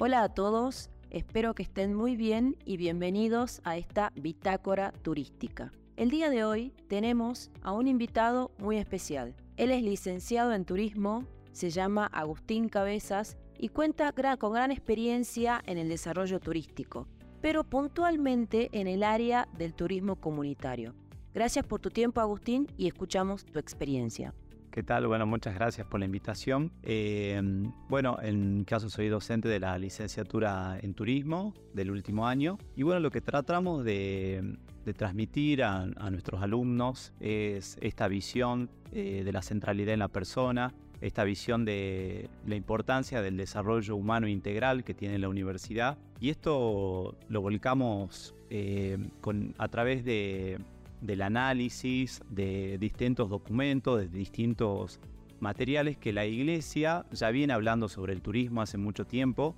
Hola a todos, espero que estén muy bien y bienvenidos a esta bitácora turística. El día de hoy tenemos a un invitado muy especial. Él es licenciado en turismo, se llama Agustín Cabezas y cuenta con gran experiencia en el desarrollo turístico, pero puntualmente en el área del turismo comunitario. Gracias por tu tiempo, Agustín, y escuchamos tu experiencia. ¿Qué tal? Bueno, muchas gracias por la invitación. Eh, bueno, en mi caso soy docente de la licenciatura en turismo del último año y bueno, lo que tratamos de, transmitir a, nuestros alumnos es esta visión eh, de la centralidad en la persona, esta visión de la importancia del desarrollo humano integral que tiene la universidad y esto lo volcamos eh, con, a través de del análisis de distintos documentos, de distintos materiales que la iglesia ya viene hablando sobre el turismo hace mucho tiempo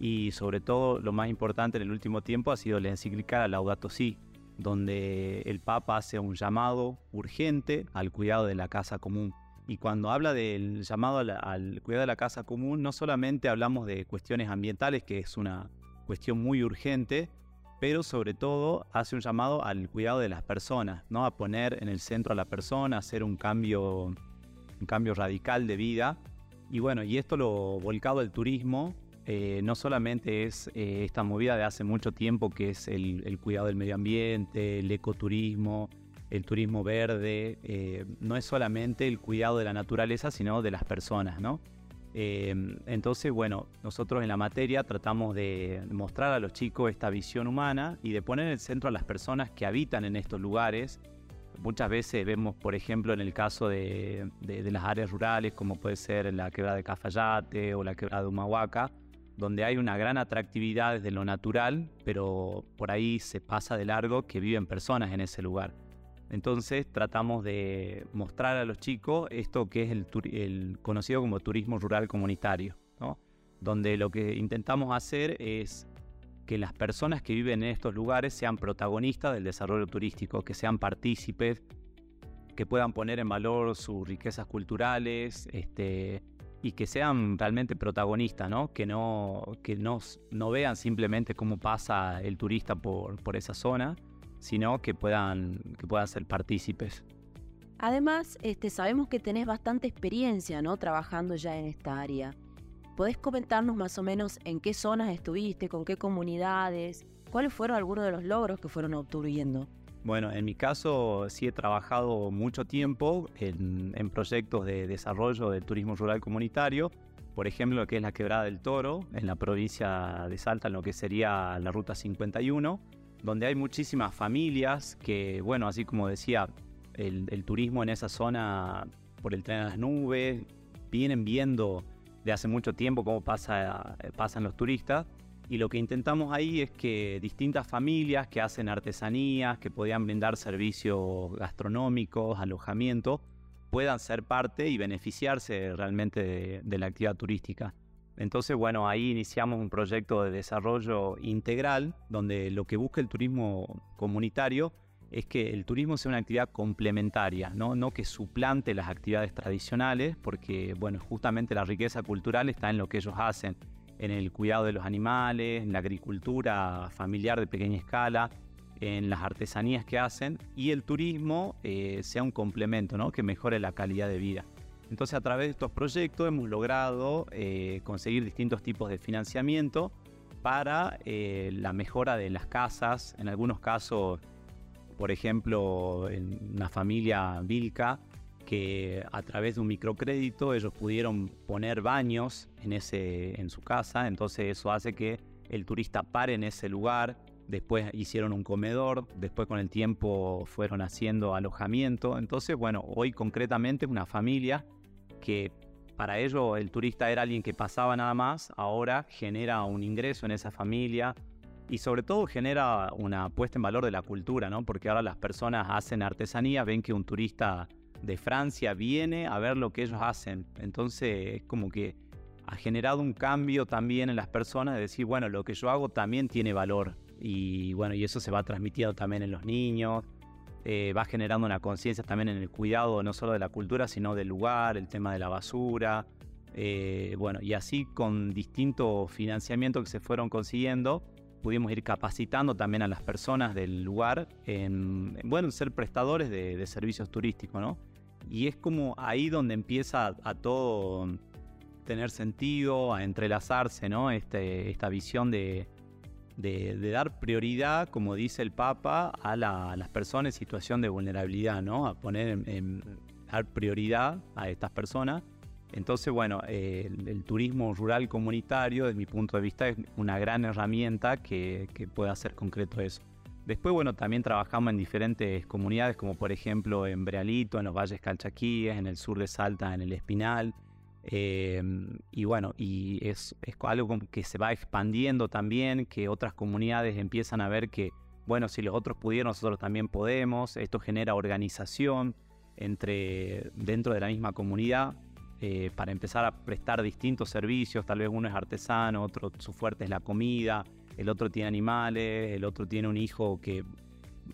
y sobre todo lo más importante en el último tiempo ha sido la encíclica Laudato Si, donde el Papa hace un llamado urgente al cuidado de la casa común. Y cuando habla del llamado al, al, cuidado de la casa común, no solamente hablamos de cuestiones ambientales, que es una cuestión muy urgente, pero sobre todo hace un llamado al cuidado de las personas, ¿no? a poner en el centro a la persona, hacer un cambio, un cambio radical de vida. Y bueno, y esto lo volcado al turismo, eh, no solamente es eh, esta movida de hace mucho tiempo que es el, cuidado del medio ambiente, el ecoturismo, el turismo verde, eh, no es solamente el cuidado de la naturaleza, sino de las personas, ¿no? Em, entonces, bueno, nosotros en la materia tratamos de mostrar a los chicos esta visión humana y de poner en el centro a las personas que habitan en estos lugares. Muchas veces vemos, por ejemplo, en el caso de, las áreas rurales, como puede ser la quebrada de Cafayate o la quebrada de Humahuaca, donde hay una gran atractividad desde lo natural, pero por ahí se pasa de largo que viven personas en ese lugar. Entonces tratamos de mostrar a los chicos esto que es el, conocido como turismo rural comunitario, donde lo que intentamos hacer es que las personas que viven en estos lugares sean protagonistas del desarrollo turístico, que sean partícipes, que puedan poner en valor sus riquezas culturales este, y que sean realmente protagonistas, que, no, que no, vean simplemente cómo pasa el turista por esa zona, sino que puedan, que puedan ser partícipes. Además, este, sabemos que tenés bastante experiencia ¿no? trabajando ya en esta área. ¿Podés comentarnos más o menos en qué zonas estuviste, con qué comunidades? ¿Cuáles fueron algunos de los logros que fueron obteniendo? Bueno, en mi caso sí he trabajado mucho tiempo en, en, proyectos de desarrollo del turismo rural comunitario. Por ejemplo, lo que es la Quebrada del Toro, en la provincia de Salta, en lo que sería la Ruta 51 donde hay muchísimas familias que, bueno, así como decía, el, turismo en esa zona por el tren a las nubes, vienen viendo de hace mucho tiempo cómo pasa, pasan los turistas. Y lo que intentamos ahí es que distintas familias que hacen artesanías, que podían brindar servicios gastronómicos, alojamiento, puedan ser parte y beneficiarse realmente de la actividad turística. Entonces, bueno, ahí iniciamos un proyecto de desarrollo integral donde lo que busca el turismo comunitario es que el turismo sea una actividad complementaria, ¿no? no que suplante las actividades tradicionales, porque bueno, justamente la riqueza cultural está en lo que ellos hacen, en el cuidado de los animales, en la agricultura familiar de pequeña escala, en las artesanías que hacen, y el turismo eh, sea un complemento, ¿no? que mejore la calidad de vida. Entonces a través de estos proyectos hemos logrado eh, conseguir distintos tipos de financiamiento para eh, la mejora de las casas, en algunos casos, por ejemplo, en una familia Vilca, que a través de un microcrédito ellos pudieron poner baños en, ese, en su casa, entonces eso hace que el turista pare en ese lugar, después hicieron un comedor, después con el tiempo fueron haciendo alojamiento, entonces bueno, hoy concretamente una familia que para ello el turista era alguien que pasaba nada más, ahora genera un ingreso en esa familia y sobre todo genera una puesta en valor de la cultura, ¿no? Porque ahora las personas hacen artesanía, ven que un turista de Francia viene a ver lo que ellos hacen. Entonces es como que ha generado un cambio también en las personas de decir, bueno, lo que yo hago también tiene valor. Y bueno, y eso se va transmitiendo también en los niños. Eh, va generando una conciencia también en el cuidado no solo de la cultura, sino del lugar, el tema de la basura. Eh, bueno, y así con distintos financiamientos que se fueron consiguiendo, pudimos ir capacitando también a las personas del lugar en, bueno, ser prestadores de, servicios turísticos, ¿no? Y es como ahí donde empieza a, todo tener sentido, a entrelazarse, ¿no? Este, esta visión de, de, dar prioridad, como dice el Papa, a, las personas en situación de vulnerabilidad, ¿no? A poner en, dar prioridad a estas personas. Entonces, bueno, el, turismo rural comunitario, desde mi punto de vista, es una gran herramienta que, que puede hacer concreto eso. Después, bueno, también trabajamos en diferentes comunidades, como por ejemplo en Brealito, en los Valles Calchaquíes, en el sur de Salta, en el Espinal, Em, y bueno, y es, algo que se va expandiendo también, que otras comunidades empiezan a ver que, bueno, si los otros pudieron, nosotros también podemos. Esto genera organización entre, dentro de la misma comunidad eh, para empezar a prestar distintos servicios. Tal vez uno es artesano, otro su fuerte es la comida, el otro tiene animales, el otro tiene un hijo que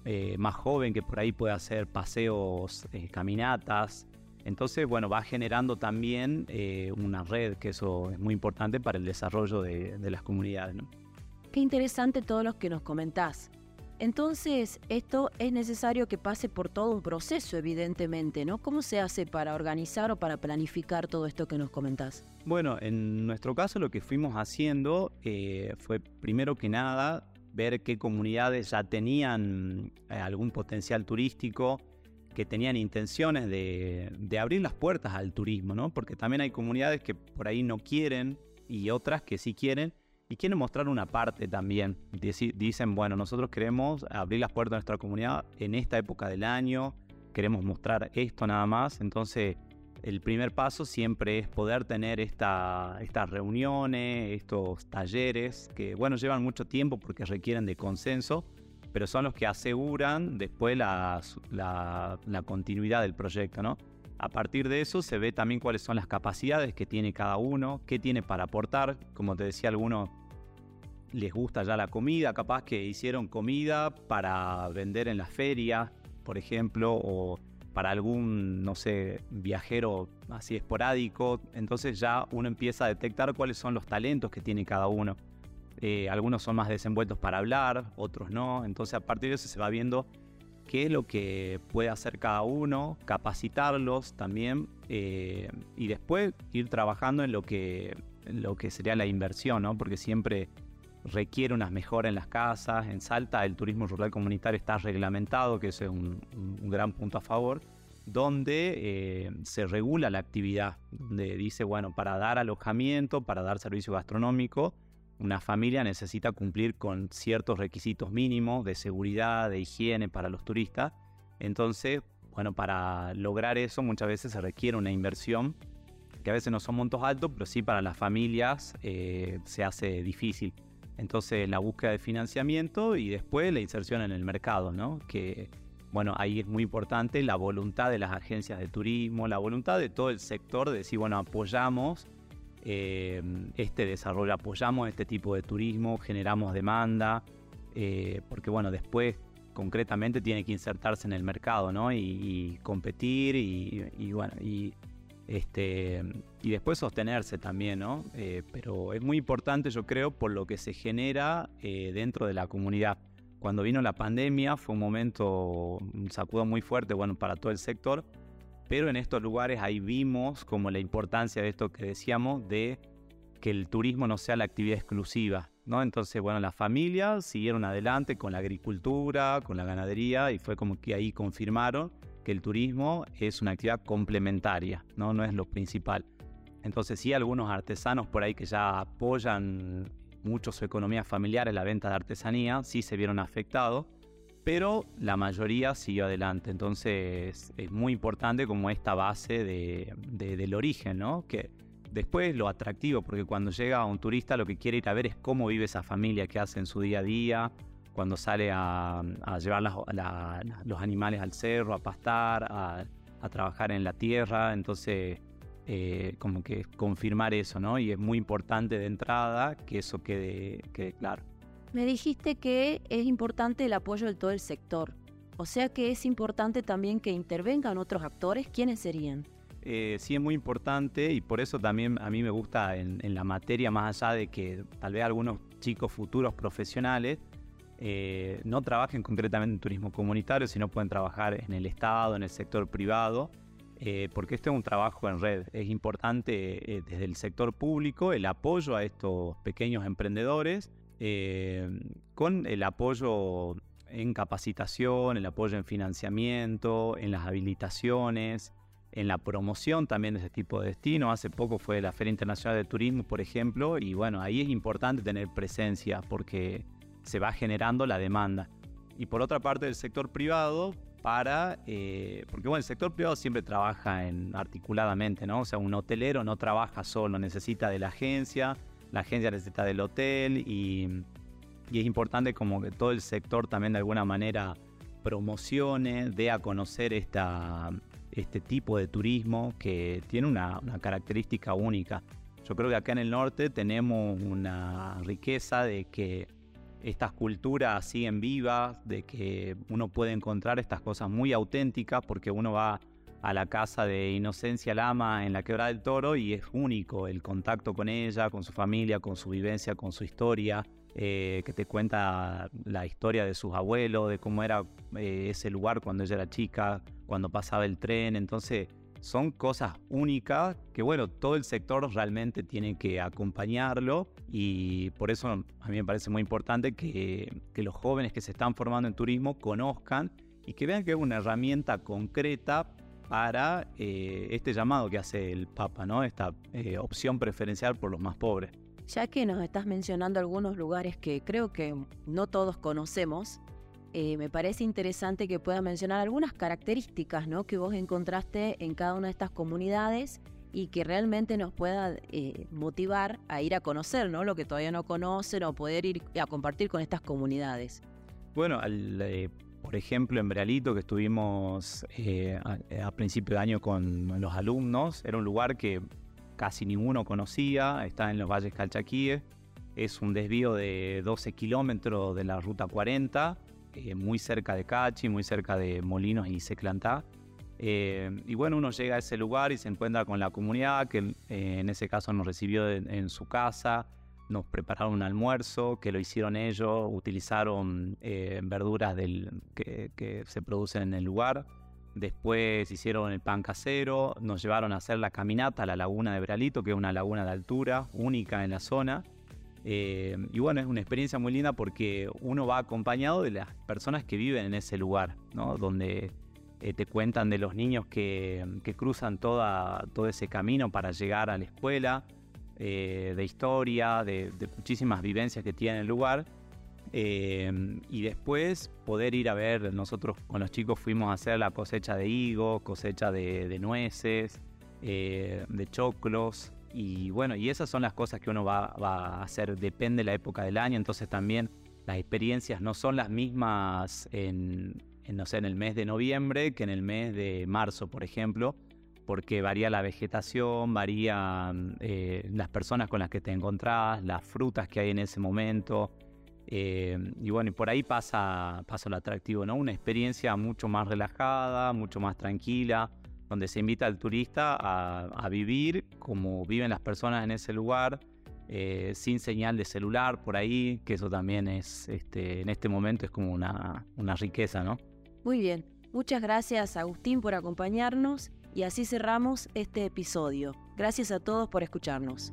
eh, más joven que por ahí puede hacer paseos, eh, caminatas. Entonces, bueno, va generando también eh, una red, que eso es muy importante para el desarrollo de, las comunidades. Qué interesante todo lo que nos comentás. Entonces, esto es necesario que pase por todo un proceso, evidentemente, ¿no? ¿Cómo se hace para organizar o para planificar todo esto que nos comentás? Bueno, en nuestro caso lo que fuimos haciendo eh, fue primero que nada ver qué comunidades ya tenían eh, algún potencial turístico, que tenían intenciones de, abrir las puertas al turismo, ¿no? Porque también hay comunidades que por ahí no quieren y otras que sí quieren y quieren mostrar una parte también. Dicen, bueno, nosotros queremos abrir las puertas a nuestra comunidad en esta época del año, queremos mostrar esto nada más. Entonces, el primer paso siempre es poder tener esta, estas reuniones, estos talleres, que bueno, llevan mucho tiempo porque requieren de consenso, pero son los que aseguran después la, continuidad del proyecto, ¿no? A partir de eso se ve también cuáles son las capacidades que tiene cada uno, qué tiene para aportar. Como te decía, algunos les gusta ya la comida, capaz que hicieron comida para vender en la feria, por ejemplo, o para algún, no sé, viajero así esporádico. Entonces ya uno empieza a detectar cuáles son los talentos que tiene cada uno. Eh, algunos son más desenvueltos para hablar, otros no. Entonces a partir de eso se va viendo qué es lo que puede hacer cada uno, capacitarlos también eh, y después ir trabajando en lo que, lo que sería la inversión, ¿no? porque siempre requiere unas mejoras en las casas. En Salta el turismo rural comunitario está reglamentado, que es un, gran punto a favor, donde eh, se regula la actividad, donde dice, bueno, para dar alojamiento, para dar servicio gastronómico, una familia necesita cumplir con ciertos requisitos mínimos de seguridad, de higiene para los turistas. Entonces, bueno, para lograr eso muchas veces se requiere una inversión que a veces no son montos altos, pero sí para las familias eh, se hace difícil. Entonces, la búsqueda de financiamiento y después la inserción en el mercado, ¿no? Que, bueno, ahí es muy importante la voluntad de las agencias de turismo, la voluntad de todo el sector de decir, bueno, apoyamos eh, este desarrollo, apoyamos este tipo de turismo, generamos demanda, eh, porque bueno, después concretamente tiene que insertarse en el mercado, ¿no? Y, competir y, bueno, y, este, y después sostenerse también, ¿no? Eh, pero es muy importante, yo creo, por lo que se genera dentro de la comunidad. Cuando vino la pandemia fue un momento, un sacudo muy fuerte, bueno, para todo el sector, pero en estos lugares ahí vimos como la importancia de esto que decíamos de que el turismo no sea la actividad exclusiva, ¿no? Entonces, bueno, las familias siguieron adelante con la agricultura, con la ganadería y fue como que ahí confirmaron que el turismo es una actividad complementaria, ¿no? No es lo principal. Entonces, sí, algunos artesanos por ahí que ya apoyan mucho su economía familiar en la venta de artesanía, sí se vieron afectados, pero la mayoría siguió adelante. Entonces es muy importante como esta base de, del origen, ¿no? Que después lo atractivo, porque cuando llega un turista lo que quiere ir a ver es cómo vive esa familia, qué hace en su día a día, cuando sale a, llevar los animales al cerro, a pastar, a, trabajar en la tierra. Entonces, eh, como que confirmar eso, ¿no? Y es muy importante de entrada que eso quede, quede claro. Me dijiste que es importante el apoyo de todo el sector. O sea que es importante también que intervengan otros actores. ¿Quiénes serían? eh, sí es muy importante y por eso también a mí me gusta en, la materia, más allá de que tal vez algunos chicos futuros profesionales eh, no trabajen concretamente en turismo comunitario, sino pueden trabajar en el Estado, en el sector privado, eh, porque este es un trabajo en red. Es importante desde el sector público el apoyo a estos pequeños emprendedores, con el apoyo en capacitación, el apoyo en financiamiento, en las habilitaciones, en la promoción también de ese tipo de destino. Hace poco fue la Feria Internacional de Turismo, por ejemplo, y bueno, ahí es importante tener presencia porque se va generando la demanda. Y por otra parte, el sector privado, para, eh, porque bueno, el sector privado siempre trabaja en, articuladamente, ¿no? O sea, un hotelero no trabaja solo, necesita de la agencia, la agencia necesita del hotel y, y es importante como que todo el sector también de alguna manera promocione, dé a conocer esta, este tipo de turismo que tiene una, característica única. Yo creo que acá en el norte tenemos una riqueza de que estas culturas siguen vivas, de que uno puede encontrar estas cosas muy auténticas porque uno va a la casa de Inocencia Lama en la Quebrada del Toro y es único el contacto con ella, con su familia, con su vivencia, con su historia. Eh, que te cuenta la historia de sus abuelos, de cómo era eh, ese lugar cuando ella era chica, cuando pasaba el tren. Entonces, son cosas únicas que, bueno, todo el sector realmente tiene que acompañarlo y por eso a mí me parece muy importante que, los jóvenes que se están formando en turismo conozcan y que vean que es una herramienta concreta para eh, este llamado que hace el Papa, ¿no? Esta opción preferencial por los más pobres. Ya que nos estás mencionando algunos lugares que creo que no todos conocemos, eh, me parece interesante que puedas mencionar algunas características ¿no? que vos encontraste en cada una de estas comunidades y que realmente nos pueda eh, motivar a ir a conocer ¿no? lo que todavía no conocen o poder ir a compartir con estas comunidades. Bueno, eh, por ejemplo, en Brealito, que estuvimos a, a principio de año con los alumnos, era un lugar que casi ninguno conocía, está en los valles calchaquíes, es un desvío de 12 kilómetros de la ruta 40, eh, muy cerca de Cachi, muy cerca de Molinos y Seclantá. Eh, y bueno, uno llega a ese lugar y se encuentra con la comunidad, que eh, en ese caso nos recibió en, su casa, nos prepararon un almuerzo, que lo hicieron ellos, utilizaron verduras del, que, que se producen en el lugar. Después hicieron el pan casero, nos llevaron a hacer la caminata a la laguna de Bralito, que es una laguna de altura única en la zona. Eh, y bueno, es una experiencia muy linda porque uno va acompañado de las personas que viven en ese lugar, ¿no? donde eh, te cuentan de los niños que, cruzan toda, todo ese camino para llegar a la escuela, eh, de historia, de, muchísimas vivencias que tiene el lugar. Em, y después poder ir a ver, nosotros con los chicos fuimos a hacer la cosecha de higo, cosecha de, nueces, eh, de choclos. Y bueno, y esas son las cosas que uno va, a hacer, depende de la época del año, entonces también las experiencias no son las mismas en, no sé, en el mes de noviembre que en el mes de marzo, por ejemplo, porque varía la vegetación, varían eh, las personas con las que te encontrás, las frutas que hay en ese momento, eh, y bueno, y por ahí pasa, pasa lo atractivo, ¿no? Una experiencia mucho más relajada, mucho más tranquila, donde se invita al turista a, vivir como viven las personas en ese lugar, eh, sin señal de celular por ahí, que eso también es, este, en este momento es como una, una riqueza, ¿no? Muy bien, muchas gracias Agustín por acompañarnos y así cerramos este episodio. Gracias a todos por escucharnos.